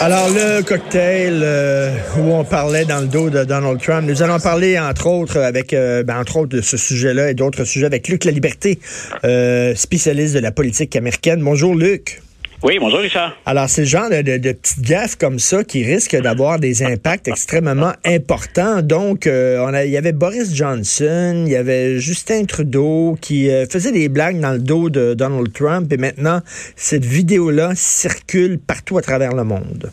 Alors, le cocktail euh, où on parlait dans le dos de Donald Trump, nous allons parler, entre autres, avec, euh, ben, entre autres, de ce sujet-là et d'autres sujets avec Luc La Liberté, euh, spécialiste de la politique américaine. Bonjour, Luc. Oui, bonjour Richard. Alors, c'est le genre de, de, petites gaffes comme ça qui risquent d'avoir des impacts extrêmement importants. Donc, euh, on a, il y avait Boris Johnson, il y avait Justin Trudeau qui euh, faisait des blagues dans le dos de Donald Trump et maintenant, cette vidéo-là circule partout à travers le monde.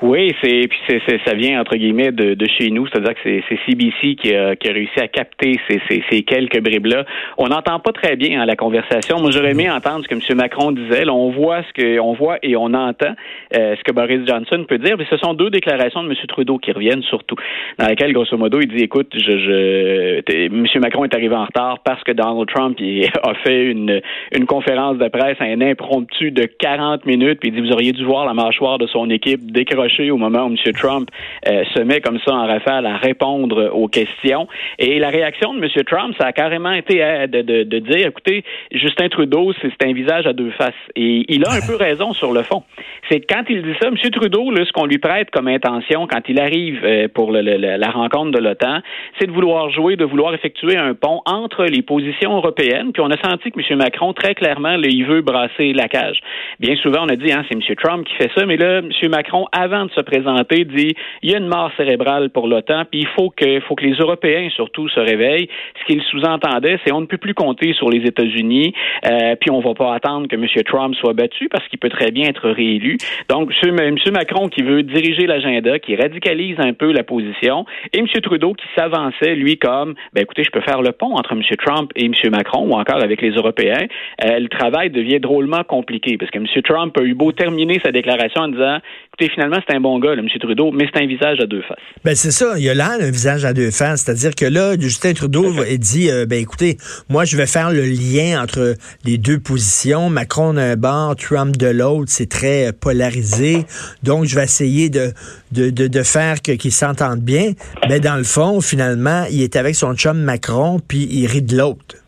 Oui, c'est puis c'est, ça vient entre guillemets de, de chez nous, c'est-à-dire que c'est, c'est CBC qui a, qui a réussi à capter ces, ces, ces quelques bribes-là. On n'entend pas très bien hein, la conversation. Moi, j'aurais aimé entendre ce que M. Macron disait. Là, on voit ce que on voit et on entend euh, ce que Boris Johnson peut dire. Mais ce sont deux déclarations de M. Trudeau qui reviennent surtout, dans lesquelles grosso modo il dit écoute, je, je M. Macron est arrivé en retard parce que Donald Trump il a fait une une conférence de presse un impromptu de 40 minutes puis il dit vous auriez dû voir la mâchoire de son équipe au moment où M. Trump euh, se met comme ça en rafale à répondre aux questions. Et la réaction de M. Trump, ça a carrément été euh, de, dire, écoutez, Justin Trudeau, c'est un visage à deux faces. Et il a un peu raison sur le fond. C'est quand il dit ça, M. Trudeau, là, ce qu'on lui prête comme intention quand il arrive euh, pour la rencontre de l'OTAN, c'est de vouloir jouer, de vouloir effectuer un pont entre les positions européennes. Puis on a senti que M. Macron, très clairement, il veut brasser la cage. Bien souvent, on a dit, hein, c'est M. Trump qui fait ça, mais là, M. Macron, avant de se présenter, dit il y a une mort cérébrale pour l'OTAN, puis il faut que, faut que les Européens surtout se réveillent. Ce qu'il sous-entendait, c'est on ne peut plus compter sur les États-Unis, euh, puis on va pas attendre que M. Trump soit battu parce qu'il peut très bien être réélu. Donc, M. Macron qui veut diriger l'agenda, qui radicalise un peu la position, et M. Trudeau qui s'avançait, lui, comme, ben écoutez, je peux faire le pont entre M. Trump et M. Macron, ou encore avec les Européens. Euh, le travail devient drôlement compliqué, parce que M. Trump a eu beau terminer sa déclaration en disant, écoutez, finalement, c'est un bon gars, là, M. Trudeau, mais c'est un visage à deux faces. Ben c'est ça, il y a là un visage à deux faces, c'est-à-dire que là, Justin Trudeau dit, euh, ben écoutez, moi je vais faire le lien entre les deux positions, Macron d'un bord, Trump de l'autre, c'est très euh, polarisé, donc je vais essayer de de, de, de faire qu'ils s'entendent bien, mais dans le fond, finalement, il est avec son chum Macron, puis il rit de l'autre.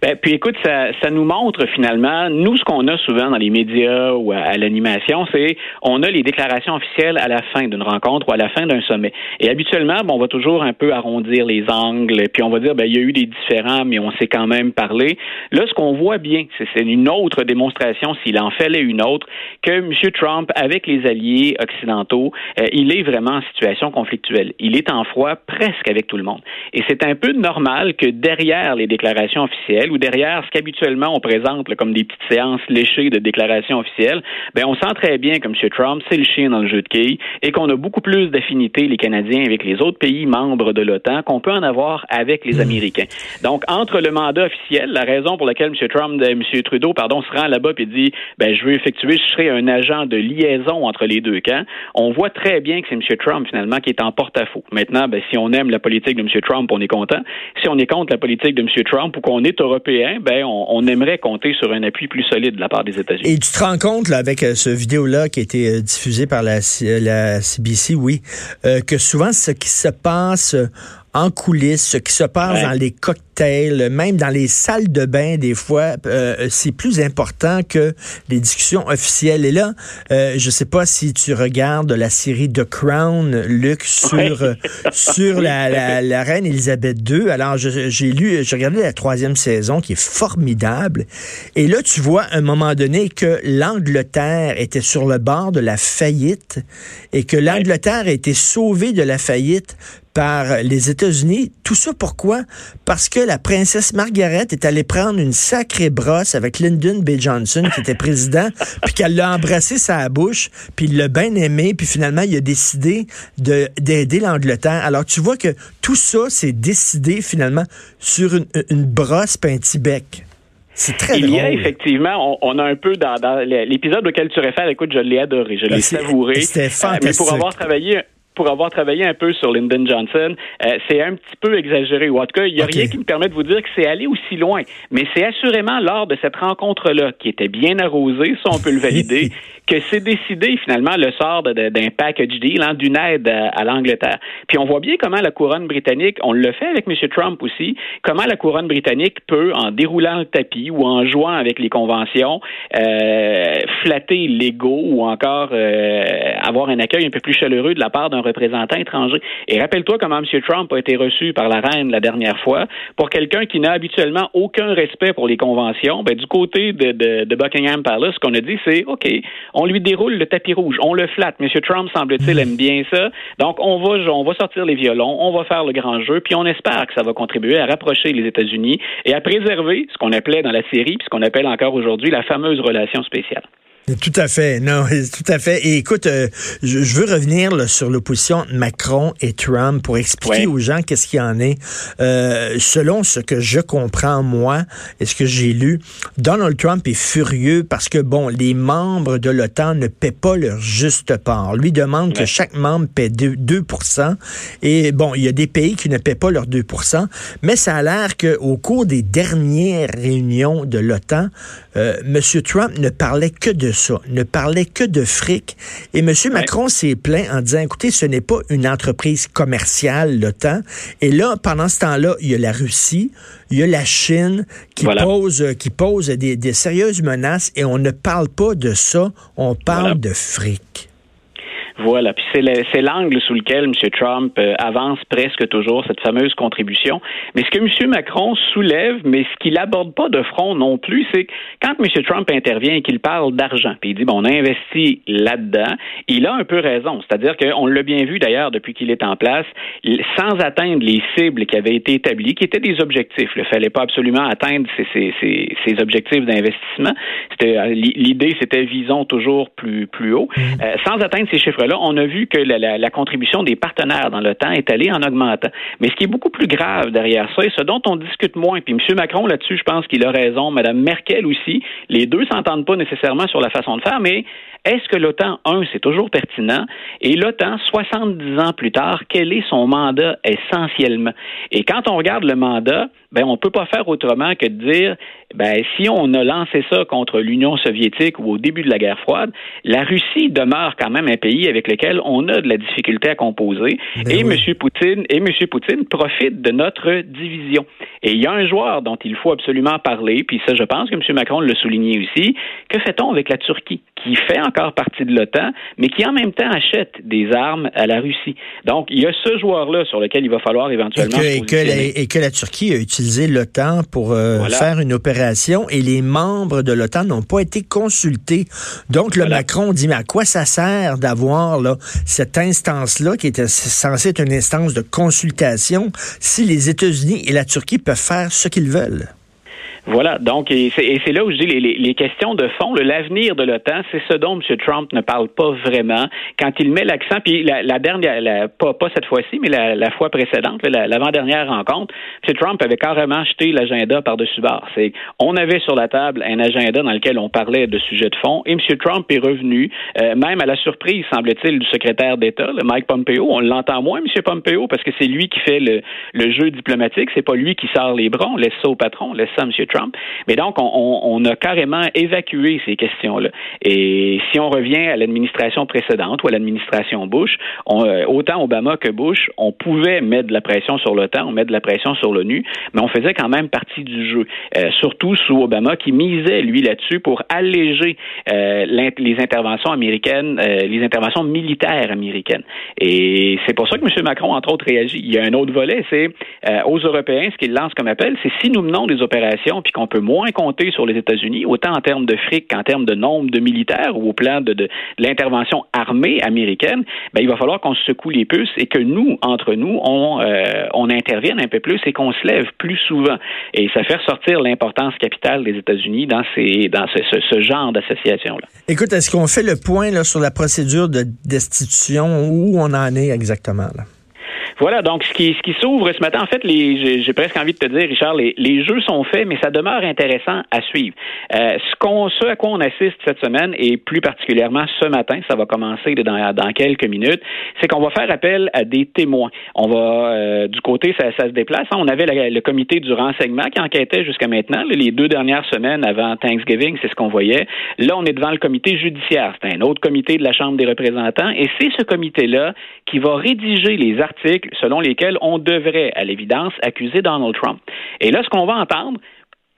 Ben, puis écoute, ça, ça nous montre finalement, nous, ce qu'on a souvent dans les médias ou à, l'animation, c'est on a les déclarations officielles à la fin d'une rencontre ou à la fin d'un sommet. Et habituellement, bon, on va toujours un peu arrondir les angles, puis on va dire, ben, il y a eu des différends, mais on s'est quand même parlé. Là, ce qu'on voit bien, c'est une autre démonstration, s'il en fallait une autre, que M. Trump, avec les alliés occidentaux, euh, il est vraiment en situation conflictuelle. Il est en froid presque avec tout le monde. Et c'est un peu normal que derrière les déclarations officielles, ou derrière ce qu'habituellement on présente comme des petites séances léchées de déclarations officielles, ben on sent très bien que M. Trump, c'est le chien dans le jeu de quilles et qu'on a beaucoup plus d'affinités, les Canadiens, avec les autres pays membres de l'OTAN qu'on peut en avoir avec les Américains. Donc, entre le mandat officiel, la raison pour laquelle M. Trump, euh, M. Trudeau, pardon, se rend là-bas et dit, ben, je veux effectuer, je serai un agent de liaison entre les deux camps, on voit très bien que c'est M. Trump, finalement, qui est en porte-à-faux. Maintenant, ben, si on aime la politique de M. Trump, on est content. Si on est contre la politique de M. Trump ou qu'on est européen, ben, on, aimerait compter sur un appui plus solide de la part des États-Unis. Et tu te rends compte, là, avec euh, ce vidéo-là qui a été euh, diffusé par la, la CBC, oui, euh, que souvent ce qui se passe en coulisses, ce qui se passe dans les cocktails, même dans les salles de bain, des fois, euh, c'est plus important que les discussions officielles. Et là, euh, je sais pas si tu regardes la série The Crown, Luc, sur, euh, sur la, la, reine Elisabeth II. Alors, j'ai lu, j'ai regardé la troisième saison qui est formidable. Et là, tu vois, à un moment donné, que l'Angleterre était sur le bord de la faillite et que l'Angleterre a été sauvée de la faillite par les États-Unis. Tout ça pourquoi? Parce que la princesse Margaret est allée prendre une sacrée brosse avec Lyndon B. Johnson, qui était président, puis qu'elle l'a embrassé sa bouche, puis il l'a bien aimé, puis finalement, il a décidé d'aider l'Angleterre. Alors, tu vois que tout ça, c'est décidé finalement sur une, une brosse puis un C'est très Il y a effectivement, on, a un peu dans, l'épisode auquel tu réfères, écoute, je l'ai adoré, je l'ai savouré. C'était fantastique. Euh, mais pour avoir travaillé pour avoir travaillé un peu sur Lyndon Johnson, euh, c'est un petit peu exagéré. Ou en tout cas, il n'y a rien qui me permet de vous dire que c'est allé aussi loin. Mais c'est assurément lors de cette rencontre-là, qui était bien arrosée, ça on peut le valider, que c'est décidé finalement le sort d'un package deal, hein, d'une aide à, l'Angleterre. Puis on voit bien comment la couronne britannique, on le fait avec M. Trump aussi, comment la couronne britannique peut, en déroulant le tapis ou en jouant avec les conventions, euh, flatter l'ego ou encore euh, avoir un accueil un peu plus chaleureux de la part d'un représentant étranger. Et rappelle-toi comment M. Trump a été reçu par la reine la dernière fois. Pour quelqu'un qui n'a habituellement aucun respect pour les conventions, ben, du côté de, de, Buckingham Palace, ce qu'on a dit, c'est OK, on lui déroule le tapis rouge, on le flatte. M. Trump, semble-t-il, aime bien ça. Donc, on va, on va sortir les violons, on va faire le grand jeu, puis on espère que ça va contribuer à rapprocher les États-Unis et à préserver ce qu'on appelait dans la série, puis ce qu'on appelle encore aujourd'hui la fameuse relation spéciale. Tout à fait, non, tout à fait. Et écoute, euh, je, veux revenir sur l'opposition Macron et Trump pour expliquer aux gens qu'est-ce qu'il y en est. Euh, selon ce que je comprends moi et ce que j'ai lu, Donald Trump est furieux parce que bon, les membres de l'OTAN ne paient pas leur juste part. Lui demande que chaque membre paie 2, 2 et bon, il y a des pays qui ne paient pas leurs 2% mais ça a l'air qu'au cours des dernières réunions de l'OTAN, euh, M. Trump ne parlait que de ça, ne parlait que de fric. Et M. Macron s'est plaint en disant, écoutez, ce n'est pas une entreprise commerciale, l'OTAN. Et là, pendant ce temps-là, il y a la Russie, il y a la Chine qui pose, qui pose des, des sérieuses menaces et on ne parle pas de ça, on parle de fric. Voilà. Puis c'est l'angle sous lequel M. Trump euh, avance presque toujours cette fameuse contribution. Mais ce que M. Macron soulève, mais ce qu'il aborde pas de front non plus, c'est quand M. Trump intervient et qu'il parle d'argent, puis il dit bon, on a investi là-dedans, il a un peu raison. C'est-à-dire qu'on l'a bien vu d'ailleurs depuis qu'il est en place, sans atteindre les cibles qui avaient été établies, qui étaient des objectifs. Il ne fallait pas absolument atteindre ces, ces, ces, objectifs d'investissement. Euh, l'idée, c'était visons toujours plus plus haut, mmh. euh, sans atteindre ces chiffres là on a vu que la, contribution des partenaires dans le temps est allée en augmentant. Mais ce qui est beaucoup plus grave derrière ça, et ce dont on discute moins, puis M. Macron là-dessus, je pense qu'il a raison, Mme Merkel aussi, les deux s'entendent pas nécessairement sur la façon de faire, mais est-ce que l'OTAN, un, c'est toujours pertinent, et l'OTAN, 70 ans plus tard, quel est son mandat essentiellement? Et quand on regarde le mandat, ben, on peut pas faire autrement que de dire, ben, si on a lancé ça contre l'Union soviétique ou au début de la guerre froide, la Russie demeure quand même un pays avec lequel on a de la difficulté à composer. Ben et M. Poutine et M. Poutine profitent de notre division. Et il y a un joueur dont il faut absolument parler, puis ça, je pense que M. Macron l'a souligné aussi. Que fait-on avec la Turquie, qui fait encore partie de l'OTAN, mais qui en même temps achète des armes à la Russie? Donc, il y a ce joueur-là sur lequel il va falloir éventuellement. Et que, et que, la, Turquie a utilisé l'OTAN pour euh, faire une opération et les membres de l'OTAN n'ont pas été consultés. Donc, le Macron dit, mais à quoi ça sert d'avoir cette instance-là qui était censée être une instance de consultation si les États-Unis et la Turquie peuvent faire ce qu'ils veulent? Voilà, donc, et c'est là où je dis les, questions de fond, l'avenir de l'OTAN, c'est ce dont M. Trump ne parle pas vraiment quand il met l'accent, puis la, la dernière, pas, pas cette fois-ci, mais la, la fois précédente, l'avant-dernière rencontre, M. Trump avait carrément jeté l'agenda par-dessus bord. C'est, on avait sur la table un agenda dans lequel on parlait de sujets de fond, et M. Trump est revenu, euh, même à la surprise, semble-t-il, du secrétaire d'État, Mike Pompeo. On l'entend moins, M. Pompeo, parce que c'est lui qui fait le, le jeu diplomatique, c'est pas lui qui sort les bras, on laisse ça au patron, on laisse ça à M. Trump. Mais donc, on, a carrément évacué ces questions-là. Et si on revient à l'administration précédente ou à l'administration Bush, euh, autant Obama que Bush, on pouvait mettre de la pression sur l'OTAN, on met de la pression sur l'ONU, mais on faisait quand même partie du jeu. Euh, surtout sous Obama, qui misait, lui, là-dessus pour alléger euh, les interventions américaines, les interventions militaires américaines. Et c'est pour ça que M. Macron, entre autres, réagit. Il y a un autre volet, c'est aux Européens, ce qu'il lance comme appel, c'est si nous menons des opérations puis qu'on peut moins compter sur les États-Unis, autant en termes de fric qu'en termes de nombre de militaires ou au plan de, l'intervention armée américaine, ben, il va falloir qu'on se secoue les puces et que nous, entre nous, on, euh, on intervienne un peu plus et qu'on se lève plus souvent. Et ça fait ressortir l'importance capitale des États-Unis dans, ces, dans ce, genre d'association-là. Écoute, est-ce qu'on fait le point là, sur la procédure de destitution, où on en est exactement? Là? Voilà, donc ce qui, ce qui s'ouvre ce matin, en fait, les, j'ai, presque envie de te dire, Richard, les, les jeux sont faits, mais ça demeure intéressant à suivre. Euh, ce, qu'on, ce à quoi on assiste cette semaine, et plus particulièrement ce matin, ça va commencer dans, dans quelques minutes, c'est qu'on va faire appel à des témoins. On va, euh, du côté, ça, ça, se déplace. On avait le comité du renseignement qui enquêtait jusqu'à maintenant, les deux dernières semaines avant Thanksgiving, c'est ce qu'on voyait. Là, on est devant le comité judiciaire. C'est un autre comité de la Chambre des représentants, et c'est ce comité-là qui va rédiger les articles selon lesquels on devrait, à l'évidence, accuser Donald Trump. Et là, ce qu'on va entendre,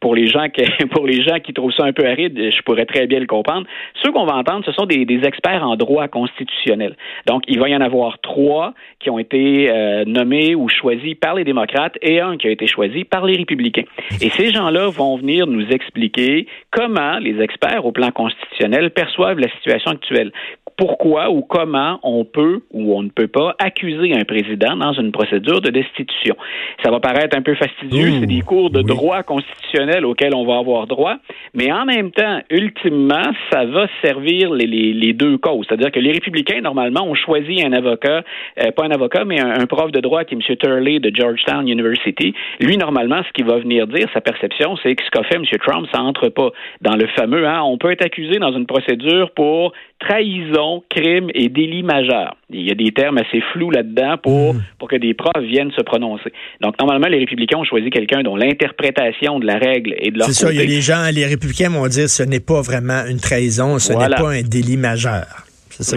pour les gens qui pour les gens qui trouvent ça un peu aride, je pourrais très bien le comprendre. Ceux qu'on va entendre, ce sont des, experts en droit constitutionnel. Donc, il va y en avoir trois qui ont été euh, nommés ou choisis par les démocrates et un qui a été choisi par les républicains. Et ces gens-là vont venir nous expliquer comment les experts au plan constitutionnel perçoivent la situation actuelle pourquoi ou comment on peut ou on ne peut pas accuser un président dans une procédure de destitution. Ça va paraître un peu fastidieux, c'est des cours de droit constitutionnel auxquels on va avoir droit, mais en même temps, ultimement, ça va servir les, deux causes. C'est-à-dire que les républicains, normalement, ont choisi un avocat, euh, pas un avocat, mais un, prof de droit qui est M. Turley de Georgetown University. Lui, normalement, ce qu'il va venir dire, sa perception, c'est que ce qu'a fait M. Trump, ça entre pas dans le fameux, hein, on peut être accusé dans une procédure pour trahison, crime et délit majeur. Il y a des termes assez flous là-dedans pour, hmm. pour que des profs viennent se prononcer. Donc, normalement, les républicains ont choisi quelqu'un dont l'interprétation de la règle est de leur C'est ça, il y a des gens, les républicains vont dire ce n'est pas vraiment une trahison, ce n'est pas un délit majeur.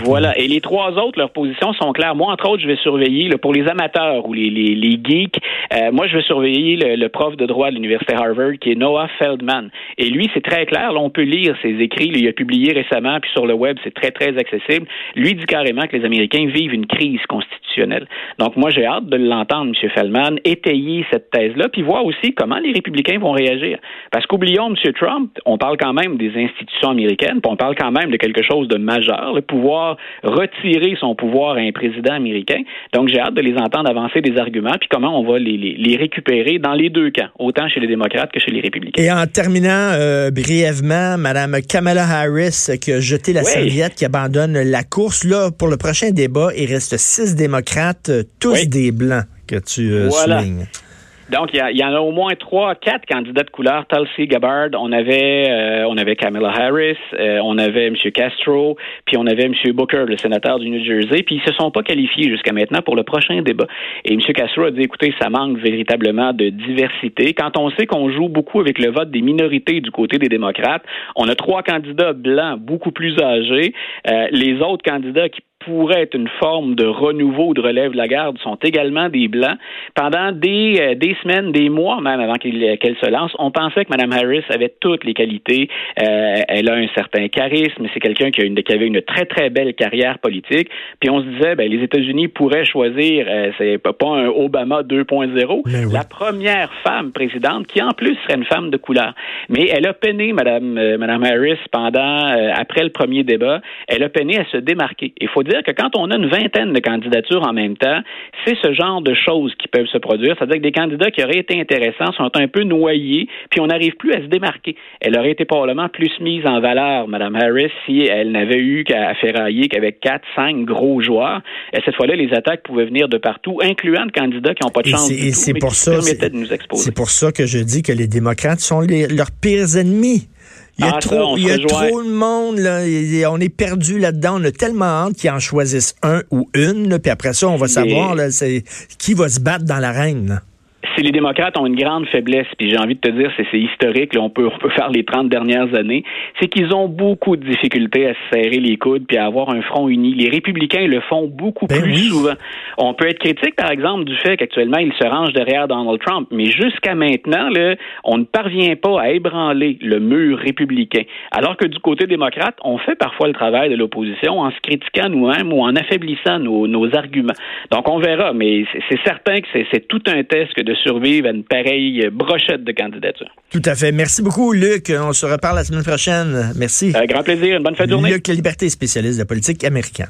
Voilà. Et les trois autres, leurs positions sont claires. Moi, entre autres, je vais surveiller pour les amateurs ou les, les, les geeks. Euh, moi, je vais surveiller le, prof de droit de l'université Harvard qui est Noah Feldman. Et lui, c'est très clair. Là, on peut lire ses écrits. il a publié récemment, puis sur le web, c'est très très accessible. Lui dit carrément que les Américains vivent une crise constitutionnelle. Donc, moi, j'ai hâte de l'entendre, M. Feldman, étayer cette thèse-là, puis voir aussi comment les républicains vont réagir. Parce qu'oublions M. Trump, on parle quand même des institutions américaines, puis on parle quand même de quelque chose de majeur, le pouvoir retirer son pouvoir à un président américain. Donc, j'ai hâte de les entendre avancer des arguments, puis comment on va les, récupérer dans les deux camps, autant chez les démocrates que chez les républicains. Et en terminant euh, brièvement, Mme Kamala Harris qui a jeté la serviette, qui abandonne la course. Là, pour le prochain débat, il reste six démocrates, tous des blancs que tu euh, soulignes. Donc, il y, en a au moins trois, quatre candidats de couleur. Tulsi Gabbard, on avait, euh, on avait Kamala Harris, euh, on avait M. Castro, puis on avait M. Booker, le sénateur du New Jersey, puis ils se sont pas qualifiés jusqu'à maintenant pour le prochain débat. Et M. Castro a dit, écoutez, ça manque véritablement de diversité. Quand on sait qu'on joue beaucoup avec le vote des minorités du côté des démocrates, on a trois candidats blancs beaucoup plus âgés. Euh, les autres candidats qui pourrait être une forme de renouveau ou de relève de la garde sont également des blancs. Pendant des, euh, des semaines, des mois même avant euh, qu'elle se lance, on pensait que Mme Harris avait toutes les qualités. Euh, elle a un certain charisme, c'est quelqu'un qui, qui, avait une très très belle carrière politique. Puis on se disait, ben, les États-Unis pourraient choisir, c'est pas un Obama 2.0, la première femme présidente qui en plus serait une femme de couleur. Mais elle a peiné Mme, Madame Harris pendant après le premier débat, elle a peiné à se démarquer. Il faut dire que quand on a une vingtaine de candidatures en même temps, c'est ce genre de choses qui peuvent se produire. C'est-à-dire que des candidats qui auraient été intéressants sont un peu noyés, puis on n'arrive plus à se démarquer. Elle aurait été probablement plus mise en valeur, Mme Harris, si elle n'avait eu qu'à ferrailler qu'avec quatre, cinq gros joueurs. Et cette fois-là, les attaques pouvaient venir de partout, incluant des candidats qui n'ont pas de chance tout, mais pour ça, permettaient de nous exposer. C'est pour ça que je dis que les démocrates sont leurs pires ennemis. Il y a, ah, trop, il y a trop de monde, là. on est perdu là-dedans. On a tellement hâte qu'ils en choisissent un ou une, puis après ça, on va savoir là, qui va se battre dans l'arène si les démocrates ont une grande faiblesse, puis j'ai envie de te dire, c'est, historique, là, on peut, on peut faire les 30 dernières années, c'est qu'ils ont beaucoup de difficultés à se serrer les coudes puis à avoir un front uni. Les républicains le font beaucoup ben plus souvent. On peut être critique, par exemple, du fait qu'actuellement, ils se rangent derrière Donald Trump, mais jusqu'à maintenant, là, on ne parvient pas à ébranler le mur républicain. Alors que du côté démocrate, on fait parfois le travail de l'opposition en se critiquant nous-mêmes ou en affaiblissant nos, nos arguments. Donc, on verra, mais c'est, certain que c'est, c'est tout un test que de survivre à une pareille brochette de candidature. Tout à fait. Merci beaucoup, Luc. On se reparle la semaine prochaine. Merci. Un grand plaisir. Une bonne fin de journée. Luc Liberté, spécialiste de la politique américaine.